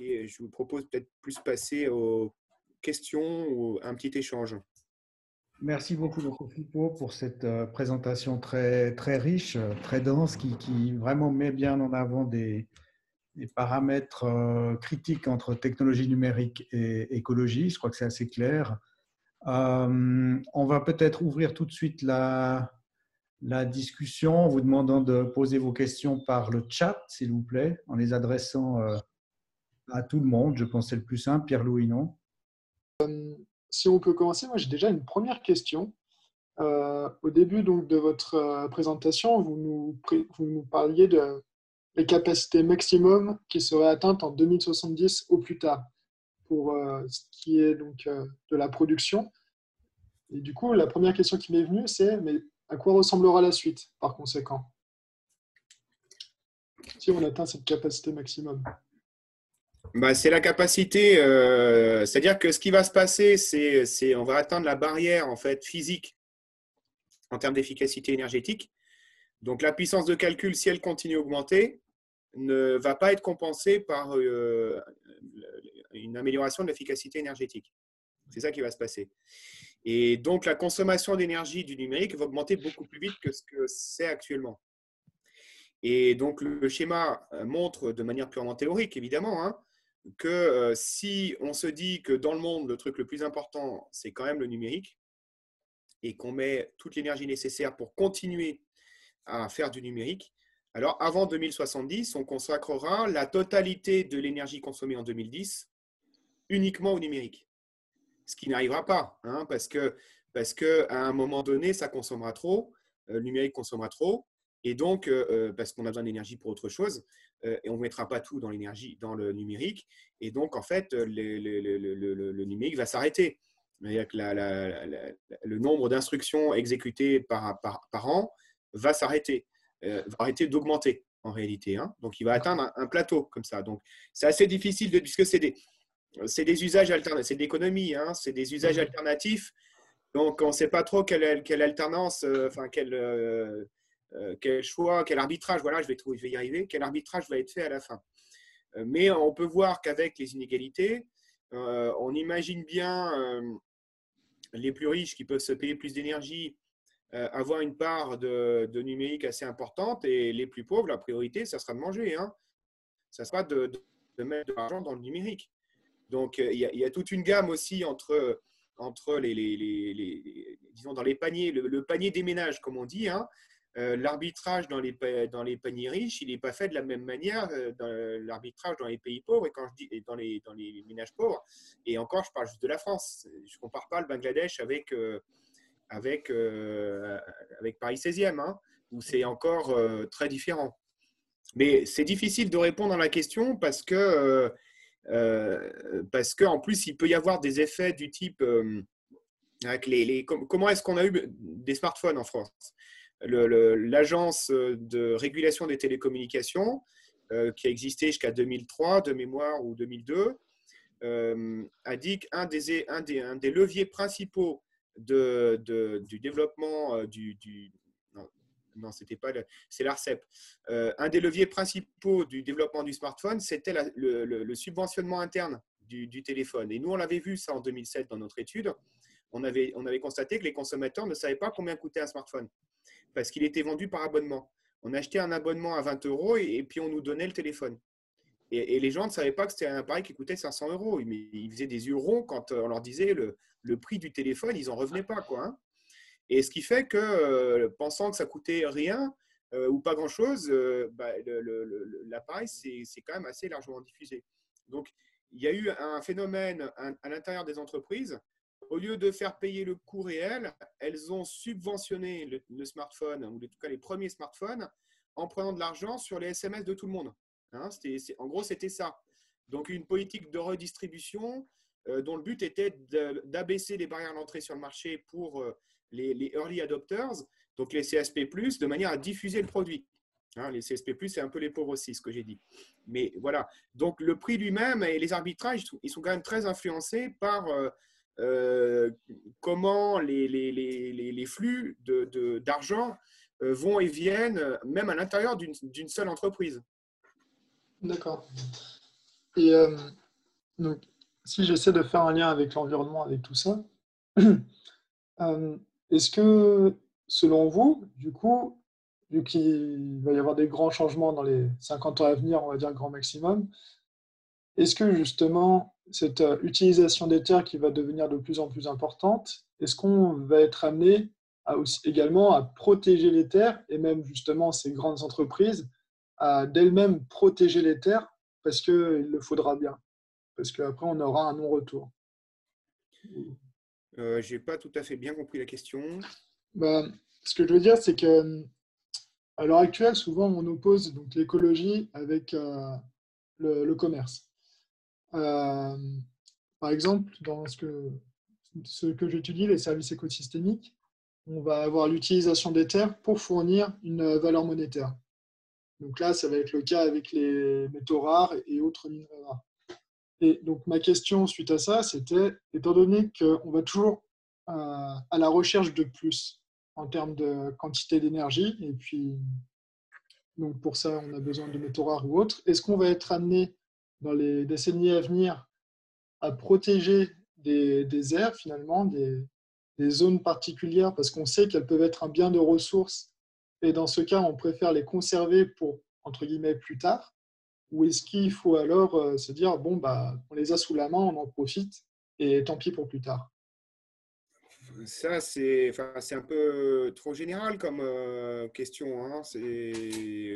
Et je vous propose peut-être plus passer aux questions ou un petit échange. Merci beaucoup, M. Flipo, pour cette euh, présentation très, très riche, très dense, qui, vraiment met bien en avant des, paramètres euh, critiques entre technologie numérique et écologie. Je crois que c'est assez clair. Euh, on va peut-être ouvrir tout de suite la, la discussion en vous demandant de poser vos questions par le chat, s'il vous plaît, en les adressant à tout le monde. Je c'est le plus simple. Pierre-Louis, non? Si on peut commencer, moi j'ai déjà une première question. Euh, au début donc, de votre euh, présentation, vous nous, parliez de capacités maximum qui seraient atteintes en 2070 au plus tard pour euh, ce qui est donc de la production. Et du coup, la première question qui m'est venue, c'est mais à quoi ressemblera la suite par conséquent? Si on atteint cette capacité maximum bah, c'est la capacité, euh, c'est-à-dire que ce qui va se passer, c'est on va atteindre la barrière en fait physique en termes d'efficacité énergétique. Donc la puissance de calcul, si elle continue à augmenter, ne va pas être compensée par euh, une amélioration de l'efficacité énergétique. C'est ça qui va se passer. Et donc la consommation d'énergie du numérique va augmenter beaucoup plus vite que ce que c'est actuellement. Et donc le schéma montre de manière purement théorique, évidemment, hein, que euh, si on se dit que dans le monde, le truc le plus important, c'est quand même le numérique, et qu'on met toute l'énergie nécessaire pour continuer à faire du numérique, alors avant 2070, on consacrera la totalité de l'énergie consommée en 2010 uniquement au numérique. Ce qui n'arrivera pas, hein, parce que parce qu'à un moment donné, ça consommera trop, euh, le numérique consommera trop, et donc, euh, parce qu'on a besoin d'énergie pour autre chose, et on ne mettra pas tout dans l'énergie, dans le numérique. Et donc, en fait, le, le, numérique va s'arrêter. le nombre d'instructions exécutées par, par, an va s'arrêter, euh, va arrêter d'augmenter en réalité. Hein. Donc, il va atteindre un, plateau comme ça. Donc, c'est assez difficile de, puisque c'est des, c'est des usages alternatifs, c'est de l'économie, hein, c'est des usages mmh alternatifs. Donc, on ne sait pas trop quelle, quelle alternance, euh, enfin, quelle euh, quel choix, quel arbitrage, voilà, je vais, y arriver, quel arbitrage va être fait à la fin. Euh, mais on peut voir qu'avec les inégalités, euh, on imagine bien les plus riches qui peuvent se payer plus d'énergie avoir une part de, numérique assez importante et les plus pauvres, la priorité, ça sera de manger. Hein. Ça sera de, mettre de l'argent dans le numérique. Donc, il y, a, toute une gamme aussi entre, entre les, les, disons, dans les paniers, le, panier des ménages, comme on dit. Hein. Euh, l'arbitrage dans les, dans les paniers riches, il n'est pas fait de la même manière euh, dans l'arbitrage dans les pays pauvres et quand je dis dans les, dans les ménages pauvres. Et encore, je parle juste de la France. Je ne compare pas le Bangladesh avec, euh, avec, avec Paris 16e, hein, où c'est encore très différent. Mais c'est difficile de répondre à la question parce que, parce qu'en plus, il peut y avoir des effets du type. avec les, les comment est-ce qu'on a eu des smartphones en France? L'agence de régulation des télécommunications, euh, qui a existé jusqu'à 2003 de mémoire ou 2002, euh, a dit qu'un des, un des, leviers principaux du développement euh, du, non, c'était pas c'est l'Arcep. un des leviers principaux du développement du smartphone, c'était le, subventionnement interne du, téléphone. Et nous, on l'avait vu ça en 2007 dans notre étude. On avait constaté que les consommateurs ne savaient pas combien coûtait un smartphone parce qu'il était vendu par abonnement. On achetait un abonnement à 20 euros et, puis on nous donnait le téléphone. Et, les gens ne savaient pas que c'était un appareil qui coûtait 500 euros. Ils faisaient des yeux ronds quand on leur disait le, prix du téléphone, ils n'en revenaient pas. Quoi, hein. Et ce qui fait que, euh, pensant que ça coûtait rien euh, ou pas grand-chose, euh, bah, l'appareil, c'est quand même assez largement diffusé. Donc, il y a eu un phénomène à l'intérieur des entreprises au lieu de faire payer le coût réel, elles ont subventionné le, smartphone, ou en tout cas les premiers smartphones, en prenant de l'argent sur les SMS de tout le monde. Hein, en gros, c'était ça. Donc, une politique de redistribution euh, dont le but était d'abaisser les barrières d'entrée sur le marché pour euh, les, early adopters, donc les CSP, de manière à diffuser le produit. Hein, les CSP, c'est un peu les pauvres aussi, ce que j'ai dit. Mais voilà. Donc, le prix lui-même et les arbitrages, ils sont quand même très influencés par. Euh, comment les, flux d'argent de, euh, vont et viennent, même à l'intérieur d'une seule entreprise. D'accord. Et donc, si j'essaie de faire un lien avec l'environnement, avec tout ça, est-ce que, selon vous, du coup, vu qu'il va y avoir des grands changements dans les 50 ans à venir, on va dire grand maximum, est-ce que justement cette utilisation des terres qui va devenir de plus en plus importante, est-ce qu'on va être amené à aussi, également à protéger les terres et même justement ces grandes entreprises à d'elles-mêmes protéger les terres parce qu'il le faudra bien, parce qu'après on aura un non-retour? Euh, Je n'ai pas tout à fait bien compris la question. Bah, ce que je veux dire, c'est que à l'heure actuelle, souvent on oppose donc l'écologie avec euh, le, commerce. Euh, par exemple, dans ce que, ce que j'étudie, les services écosystémiques, on va avoir l'utilisation des terres pour fournir une valeur monétaire. Donc là, ça va être le cas avec les métaux rares et autres minerais rares. Et donc ma question suite à ça, c'était, étant donné qu'on va toujours euh, à la recherche de plus en termes de quantité d'énergie, et puis donc pour ça, on a besoin de métaux rares ou autres, est-ce qu'on va être amené dans les décennies à venir à protéger des, aires finalement, des, des zones particulières parce qu'on sait qu'elles peuvent être un bien de ressources. Et dans ce cas, on préfère les conserver pour, entre guillemets, plus tard. Ou est-ce qu'il faut alors euh, se dire, bon, bah, on les a sous la main, on en profite et tant pis pour plus tard ça, c'est enfin, un peu trop général comme euh, question. Hein.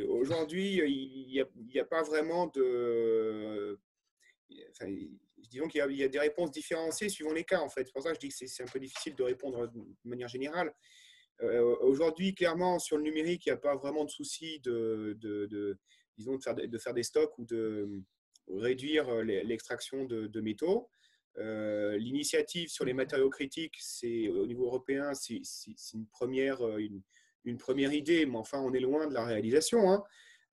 Aujourd'hui, il n'y a, pas vraiment de. Disons qu'il y, a des réponses différenciées suivant les cas, en fait. C'est pour ça que je dis que c'est un peu difficile de répondre de manière générale. Euh, aujourd'hui, clairement, sur le numérique, il n'y a pas vraiment de souci de, disons, de, faire, de faire des stocks ou de réduire l'extraction de, métaux. Euh, l'initiative sur les matériaux critiques, c'est au niveau européen, c'est une première, une, une, première idée, mais enfin, on est loin de la réalisation. Hein.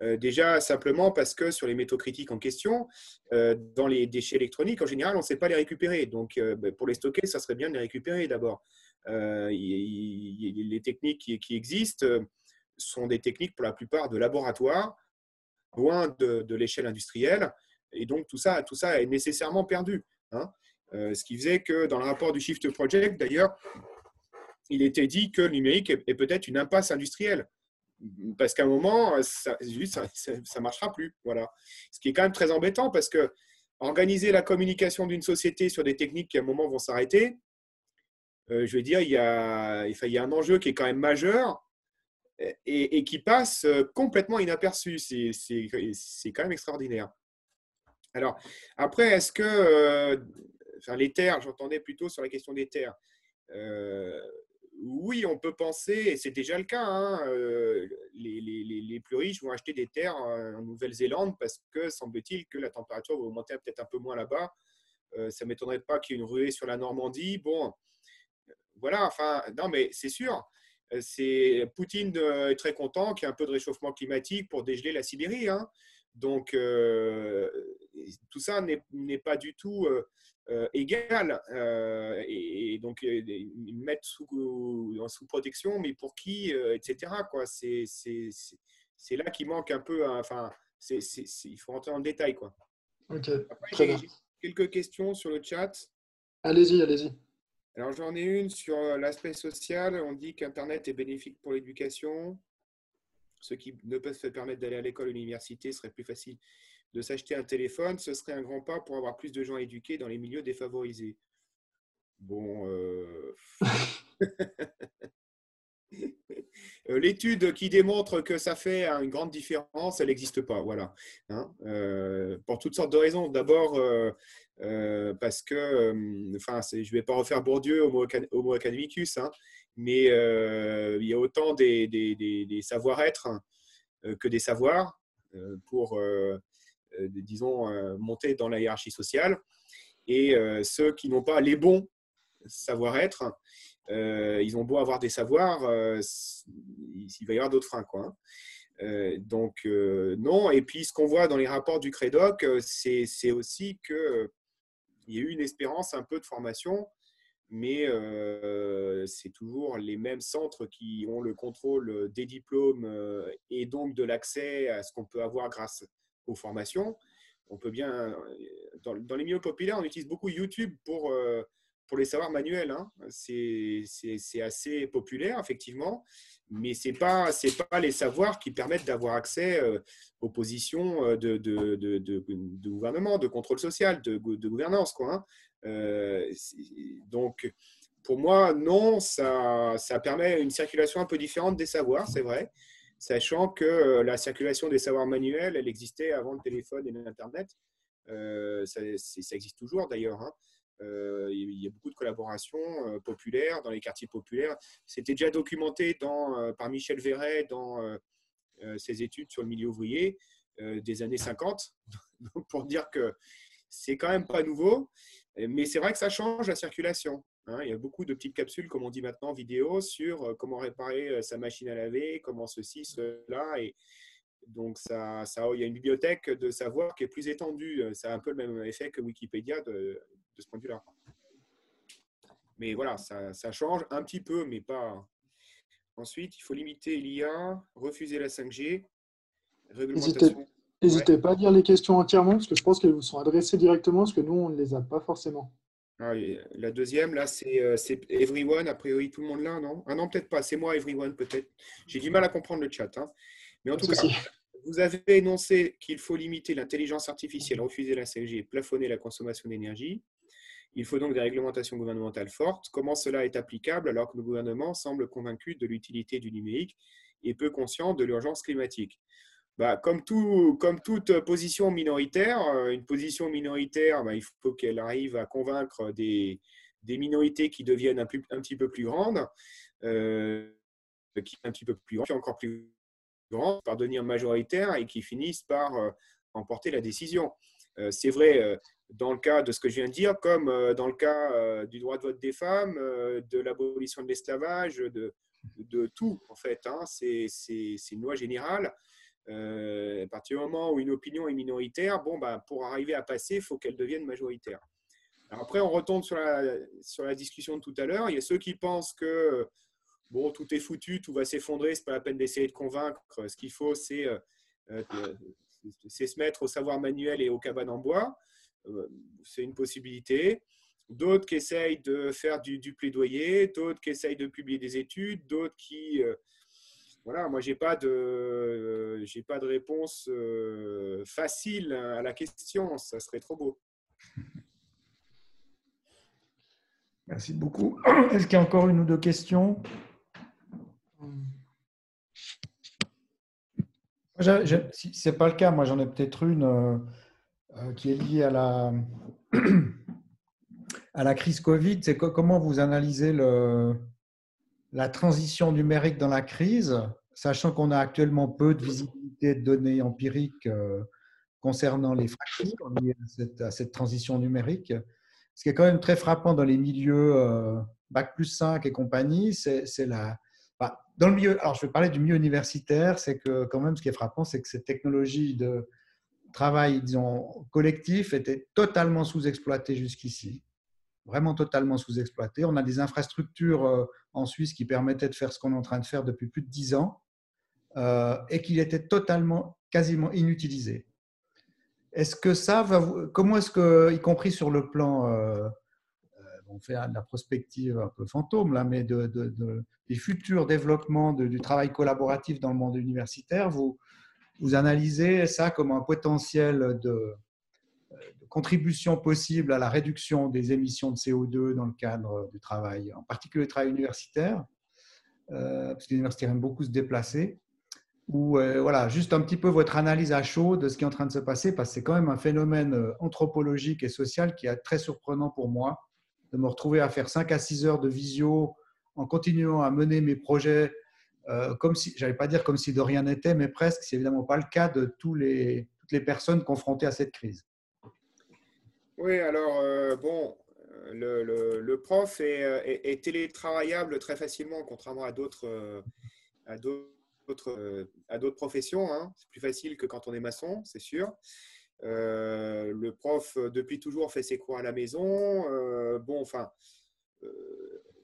Euh, déjà, simplement parce que sur les métaux critiques en question, euh, dans les déchets électroniques, en général, on ne sait pas les récupérer. Donc, euh, ben, pour les stocker, ça serait bien de les récupérer d'abord. les techniques qui, existent sont des techniques pour la plupart de laboratoire, loin de, l'échelle industrielle. Et donc, tout ça, tout ça est nécessairement perdu. Hein. Ce qui faisait que dans le rapport du Shift Project, d'ailleurs, il était dit que le numérique est peut-être une impasse industrielle parce qu'à un moment, ça ne marchera plus. Voilà. Ce qui est quand même très embêtant parce que organiser la communication d'une société sur des techniques qui à un moment vont s'arrêter, euh, je veux dire, il y, a, un enjeu qui est quand même majeur et, qui passe complètement inaperçu. C'est quand même extraordinaire. Alors, après, est-ce que euh, enfin, les terres, j'entendais plutôt sur la question des terres. Euh, oui, on peut penser, et c'est déjà le cas, hein, euh, les, plus riches vont acheter des terres en Nouvelle-Zélande parce que semble-t-il que la température va augmenter peut-être un peu moins là-bas. Euh, ça ne m'étonnerait pas qu'il y ait une ruée sur la Normandie. Bon, voilà, enfin, non, mais c'est sûr. C'est Poutine est très content qu'il y ait un peu de réchauffement climatique pour dégeler la Sibérie. Hein. Donc, euh, tout ça n'est pas du tout euh, égal euh, et, donc euh, mettre sous, sous protection, mais pour qui, etc. C'est, là qu'il manque un peu. Enfin, c'est, il faut rentrer le détail. Quoi. Ok, très bien. quelques questions sur le chat. Allez-y, allez-y. Alors j'en ai une sur l'aspect social. On dit qu'Internet est bénéfique pour l'éducation. Ceux qui ne peuvent se permettre d'aller à l'école ou à l'université serait plus facile de s'acheter un téléphone, ce serait un grand pas pour avoir plus de gens éduqués dans les milieux défavorisés. Bon. Euh, euh, l'étude qui démontre que ça fait une grande différence, elle n'existe pas. Voilà. Hein. Euh, pour toutes sortes de raisons. D'abord, parce que, enfin, je ne vais pas refaire Bourdieu, Homo, homo academicus, hein, mais il y a autant des, savoir-être que des savoirs. pour euh, disons, euh, monter dans la hiérarchie sociale. Et euh, ceux qui n'ont pas les bons savoir-être, ils ont beau avoir des savoirs, il va y avoir d'autres freins. Quoi. Hein. donc, non. Et puis, ce qu'on voit dans les rapports du CREDOC, c'est aussi qu'il y a eu une espérance un peu de formation, mais c'est toujours les mêmes centres qui ont le contrôle des diplômes et donc de l'accès à ce qu'on peut avoir grâce aux formations. on peut bien, dans, les milieux populaires, on utilise beaucoup YouTube pour, pour les savoirs manuels. Hein. C'est assez populaire, effectivement, mais ce n'est pas, pas les savoirs qui permettent d'avoir accès aux positions de, de, gouvernement, de contrôle social, de, gouvernance. Quoi, hein. Donc, pour moi, non, ça, ça permet une circulation un peu différente des savoirs, c'est vrai sachant que euh, la circulation des savoirs manuels, elle existait avant le téléphone et l'Internet. Euh, ça, existe toujours d'ailleurs. Hein. Euh, il y a beaucoup de collaborations populaires dans les quartiers populaires. C'était déjà documenté par Michel Verret dans ses études sur le milieu ouvrier des années 50, pour dire que c'est quand même pas nouveau. Mais c'est vrai que ça change la circulation. Hein, il y a beaucoup de petites capsules, comme on dit maintenant, vidéo sur euh, comment réparer euh, sa machine à laver, comment ceci, cela. Et donc, ça, ça, il y a une bibliothèque de savoir qui est plus étendue. Euh, ça a un peu le même effet que Wikipédia de, ce point de vue-là. Mais voilà, ça, ça, change un petit peu, mais pas. Ensuite, il faut limiter l'IA, refuser la 5G, N'hésitez pas à lire les questions entièrement, parce que je pense qu'elles vous sont adressées directement, parce que nous, on ne les a pas forcément. Ah, la deuxième, là, euh, c'est Everyone. A priori, tout le monde là, non? Ah non, peut-être pas. C'est moi, Everyone, peut-être. J'ai du mal à comprendre le chat. Hein. Mais en tout cas, vous avez énoncé qu'il faut limiter l'intelligence artificielle, refuser la 5G, plafonner la consommation d'énergie. Il faut donc des réglementations gouvernementales fortes. Comment cela est applicable alors que le gouvernement semble convaincu de l'utilité du numérique et peu conscient de l'urgence climatique? Bah, comme, tout, comme, toute position minoritaire, euh, une position minoritaire, bah, il faut qu'elle arrive à convaincre des, minorités qui deviennent un, petit peu plus grandes, euh, qui un petit peu plus grandes, encore plus grandes, par devenir majoritaires et qui finissent par euh, emporter la décision. C'est vrai dans le cas de ce que je viens de dire, comme dans le cas du droit de vote des femmes, de l'abolition de l'esclavage, de, de, tout, en fait. Hein. C'est une loi générale. Euh, à partir du moment où une opinion est minoritaire, bon, bah, pour arriver à passer, il faut qu'elle devienne majoritaire. après, on retombe sur la, sur la discussion de tout à l'heure. Il y a ceux qui pensent que bon, tout est foutu, tout va s'effondrer, c'est pas la peine d'essayer de convaincre. Ce qu'il faut, c'est euh, euh, se mettre au savoir manuel et aux cabanes en bois. c'est une possibilité. D'autres qui essayent de faire du, du plaidoyer, d'autres qui essayent de publier des études, d'autres qui voilà, moi, je n'ai pas, de, j'ai pas de réponse euh, facile à la question. Ça serait trop beau. Merci beaucoup. Est-ce qu'il y a encore une ou deux questions? Si ce n'est pas le cas, moi j'en ai peut-être une euh, euh, qui est liée à la, à la crise Covid. C'est comment vous analysez le, la transition numérique dans la crise, sachant qu'on a actuellement peu de visibilité de données empiriques euh, concernant les fractures liées à cette, transition numérique. Ce qui est quand même très frappant dans les milieux euh, Bac plus 5 et compagnie, c'est la... Bah, dans le milieu, alors je vais parler du milieu universitaire, c'est que quand même ce qui est frappant, c'est que cette technologie de travail, disons, collectif était totalement sous-exploitée jusqu'ici vraiment totalement sous-exploité. On a des infrastructures euh, en Suisse qui permettaient de faire ce qu'on est en train de faire depuis plus de dix ans euh, et qu'il était totalement, quasiment inutilisé. Est-ce que ça va Comment est-ce que, y compris sur le plan, euh, on fait de la prospective un peu fantôme là, mais de, des futurs développements du travail collaboratif dans le monde universitaire, vous, vous analysez ça comme un potentiel de, contribution possible à la réduction des émissions de CO2 dans le cadre du travail, en particulier le travail universitaire, euh, parce que les universitaires aiment beaucoup se déplacer, ou euh, voilà, juste un petit peu votre analyse à chaud de ce qui est en train de se passer, parce que c'est quand même un phénomène euh, anthropologique et social qui est très surprenant pour moi, de me retrouver à faire 5 à 6 heures de visio en continuant à mener mes projets comme si, j'allais pas dire comme si de rien n'était, mais presque, c'est évidemment pas le cas de toutes les personnes confrontées à cette crise. Oui, alors, euh, bon, le, le, prof euh, est, télétravaillable très facilement, contrairement à d'autres euh, à d'autres professions. Hein. C'est plus facile que quand on est maçon, c'est sûr. le prof, depuis toujours, fait ses cours à la maison. bon, enfin,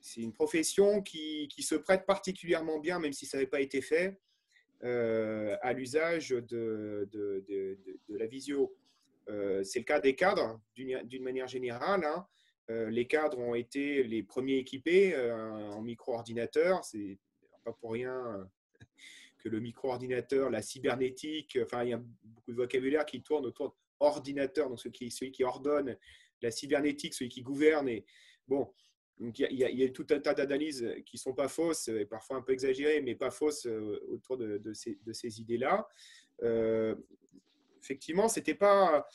c'est une profession qui, qui, se prête particulièrement bien, même si ça n'avait pas été fait, à l'usage de, de, la visio. C'est le cas des cadres d'une manière générale. Hein. les cadres ont été les premiers équipés en micro-ordinateur. C'est pas pour rien que le micro-ordinateur, la cybernétique, enfin, il y a beaucoup de vocabulaire qui tourne autour d'ordinateur, donc celui qui, celui ordonne, la cybernétique, celui qui gouverne. Et, bon, il y, a, tout un tas d'analyses qui ne sont pas fausses, et parfois un peu exagérées, mais pas fausses euh, autour de, ces, idées-là. Euh, effectivement, ce n'était pas,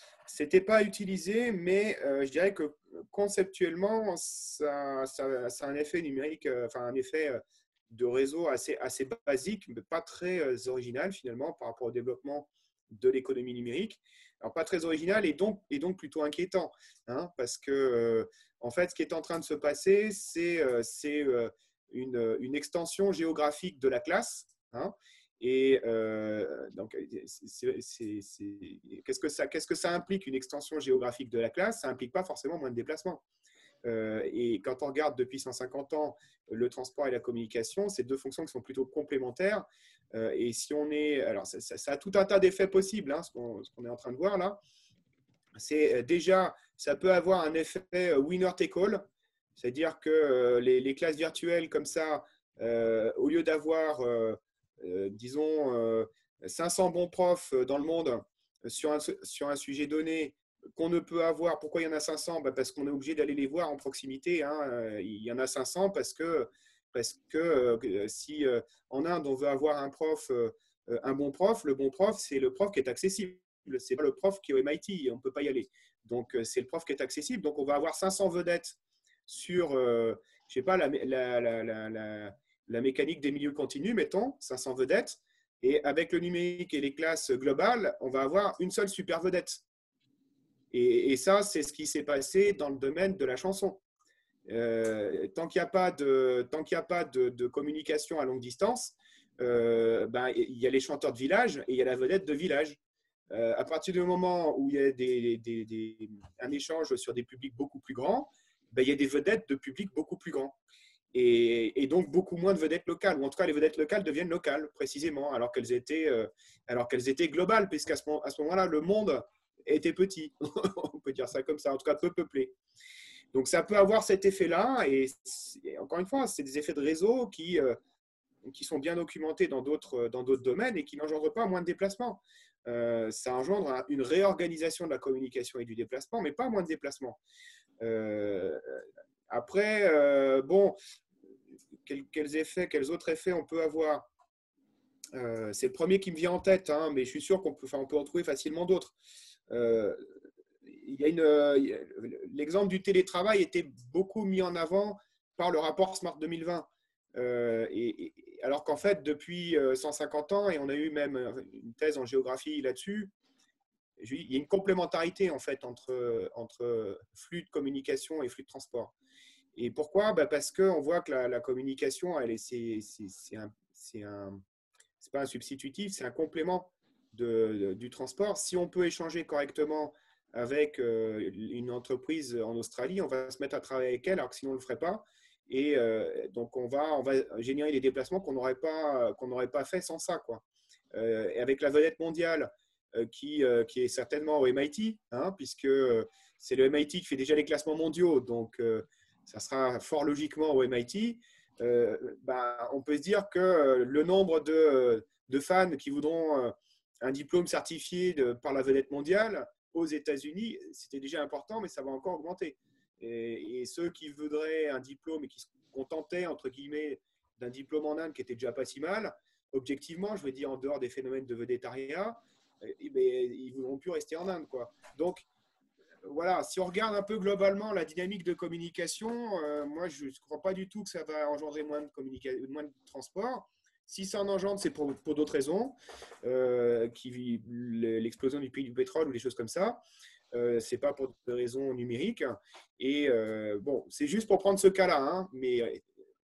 pas utilisé, mais euh, je dirais que conceptuellement, ça, a un effet numérique, enfin un effet de réseau assez, assez basique, mais pas très original finalement par rapport au développement de l'économie numérique. Alors, pas très original et donc, et donc plutôt inquiétant, hein, parce que en fait, ce qui est en train de se passer, c'est euh, euh, une, une, extension géographique de la classe. Hein, et euh, donc, qu'est-ce que, ça, implique, une extension géographique de la classe? Ça n'implique pas forcément moins de déplacements. et quand on regarde depuis 150 ans le transport et la communication, c'est deux fonctions qui sont plutôt complémentaires. et si on est. Alors, ça, a tout un tas d'effets possibles, hein, ce, qu'on, est en train de voir là. C'est déjà ça peut avoir un effet euh, winner take all, c'est-à-dire que euh, les, classes virtuelles comme ça, euh, au lieu d'avoir, disons, 500 bons profs dans le monde sur un, sur un sujet donné, qu'on ne peut avoir. Pourquoi il y en a 500 bah, Parce qu'on est obligé d'aller les voir en proximité. Hein. Il y en a 500 parce que, parce que si en Inde, on veut avoir un prof, un bon prof, le bon prof, c'est le prof qui est accessible. C'est pas le prof qui est au MIT, on ne peut pas y aller. Donc, euh, c'est le prof qui est accessible. Donc, on va avoir 500 vedettes sur, euh, je sais pas, la, mécanique des milieux continus, mettons, 500 vedettes. Et avec le numérique et les classes globales, on va avoir une seule super vedette. Et, ça, c'est ce qui s'est passé dans le domaine de la chanson. Euh, tant qu'il n'y a pas, de, communication à longue distance, ben, il y a les chanteurs de village et il y a la vedette de village. Euh, à partir du moment où il y a un échange sur des publics beaucoup plus grands, ben, il y a des vedettes de publics beaucoup plus grands. Et, donc beaucoup moins de vedettes locales, ou en tout cas les vedettes locales deviennent locales précisément, alors qu'elles étaient, euh, alors étaient globales, puisqu'à ce, à ce moment-là, le monde était petit, on peut dire ça comme ça, en tout cas peu peuplé. Donc ça peut avoir cet effet-là, et, encore une fois, c'est des effets de réseau qui, euh, qui sont bien documentés dans d'autres domaines et qui n'engendrent pas moins de déplacements. Euh, ça engendre une réorganisation de la communication et du déplacement, mais pas moins de déplacement. Euh, après, bon, quels, effets, quels autres effets on peut avoir C'est le premier qui me vient en tête, hein, mais je suis sûr qu'on peut, on peut en trouver facilement d'autres. L'exemple du télétravail était beaucoup mis en avant par le rapport Smart 2020. et, alors qu'en fait, depuis 150 euh, ans, et on a eu même euh, une thèse en géographie là-dessus, il y a une complémentarité en fait entre flux de communication et flux de transport. Et pourquoi? Bah Parce qu'on voit que la, communication, elle c'est, pas un substitutif, c'est un complément de, du transport. Si on peut échanger correctement avec euh, une entreprise en Australie, on va se mettre à travailler avec elle, alors que sinon on ne le ferait pas. Et euh, donc, on va, on va générer des déplacements qu'on n'aurait pas, qu'on pas fait sans ça. Quoi. Euh, et avec la vedette mondiale qui, qui est certainement au MIT, hein, puisque c'est le MIT qui fait déjà les classements mondiaux, donc ça sera fort logiquement au MIT. bah, on peut se dire que le nombre de, de fans qui voudront un diplôme certifié par la vedette mondiale aux États-Unis, c'était déjà important, mais ça va encore augmenter. Et, ceux qui voudraient un diplôme et qui se contentaient, entre guillemets, d'un diplôme en Inde qui était déjà pas si mal, objectivement, je veux dire, en dehors des phénomènes de vedettariat, eh ben, ils ne voudront plus rester en Inde. Quoi. Donc, voilà, si on regarde un peu globalement la dynamique de communication, euh, moi, je ne crois pas du tout que ça va engendrer moins de, moins de transport. Si ça en engendre, c'est pour, pour d'autres raisons, euh, qui l'explosion du prix du pétrole ou des choses comme ça. Euh, c'est pas pour des raisons numériques. Et euh, bon, c'est juste pour prendre ce cas-là, hein, mais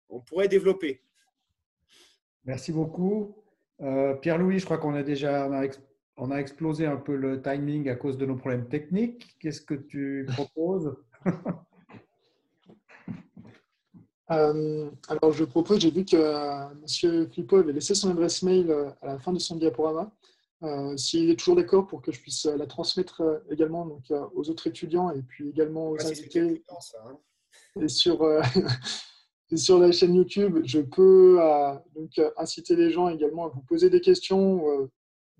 on pourrait développer. Merci beaucoup. Pierre-Louis, je crois qu'on a déjà explosé un peu le timing à cause de nos problèmes techniques. Qu'est-ce que tu proposes? Alors, je propose, j'ai vu que M. Flippo avait laissé son adresse mail à la fin de son diaporama. S'il est toujours d'accord pour que je puisse la transmettre également donc, aux autres étudiants et puis également aux invités. Hein. Et sur, sur la chaîne YouTube, je peux donc, inciter les gens également à vous poser des questions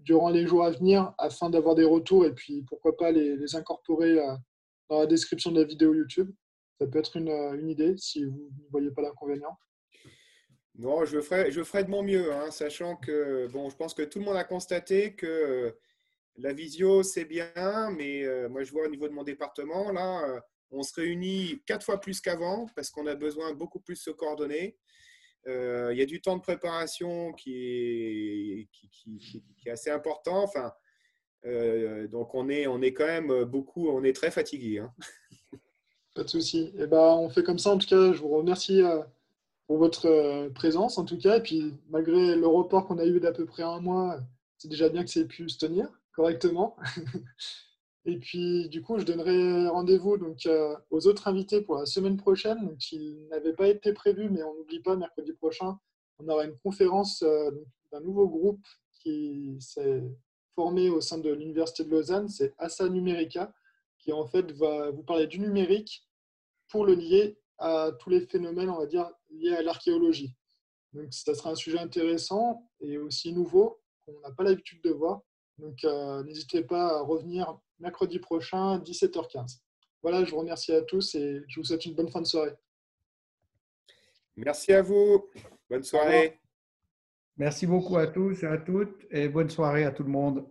durant les jours à venir afin d'avoir des retours et puis pourquoi pas les, incorporer dans la description de la vidéo YouTube. Ça peut être une, une idée si vous ne voyez pas l'inconvénient. Non, je ferai, je ferai de mon mieux, hein, sachant que bon, je pense que tout le monde a constaté que euh, la visio, c'est bien, mais euh, moi, je vois au niveau de mon département, là, euh, on se réunit quatre fois plus qu'avant parce qu'on a besoin beaucoup plus de se coordonner. Il y a du temps de préparation qui est, assez important. Enfin, donc, on est, on est quand même beaucoup, on est très fatigué. Hein. Pas de souci. Eh ben, on fait comme ça. En tout cas, je vous remercie pour votre euh, présence en tout cas. Et puis malgré le report qu'on a eu d'à peu près un mois, c'est déjà bien que c'est pu se tenir correctement. Et puis du coup, je donnerai rendez-vous donc euh, aux autres invités pour la semaine prochaine, donc il n'avait pas été prévu, mais on n'oublie pas mercredi prochain, on aura une conférence euh, d'un nouveau groupe qui s'est formé au sein de l'université de Lausanne, c'est Assa Numerica, qui en fait va vous parler du numérique pour le lier à tous les phénomènes, on va dire, liés à l'archéologie. Donc, ça sera un sujet intéressant et aussi nouveau qu'on n'a pas l'habitude de voir. Donc, euh, n'hésitez pas à revenir mercredi prochain, 17h15. Voilà, je vous remercie à tous et je vous souhaite une bonne fin de soirée. Merci à vous. Bonne soirée. Merci beaucoup à tous et à toutes et bonne soirée à tout le monde.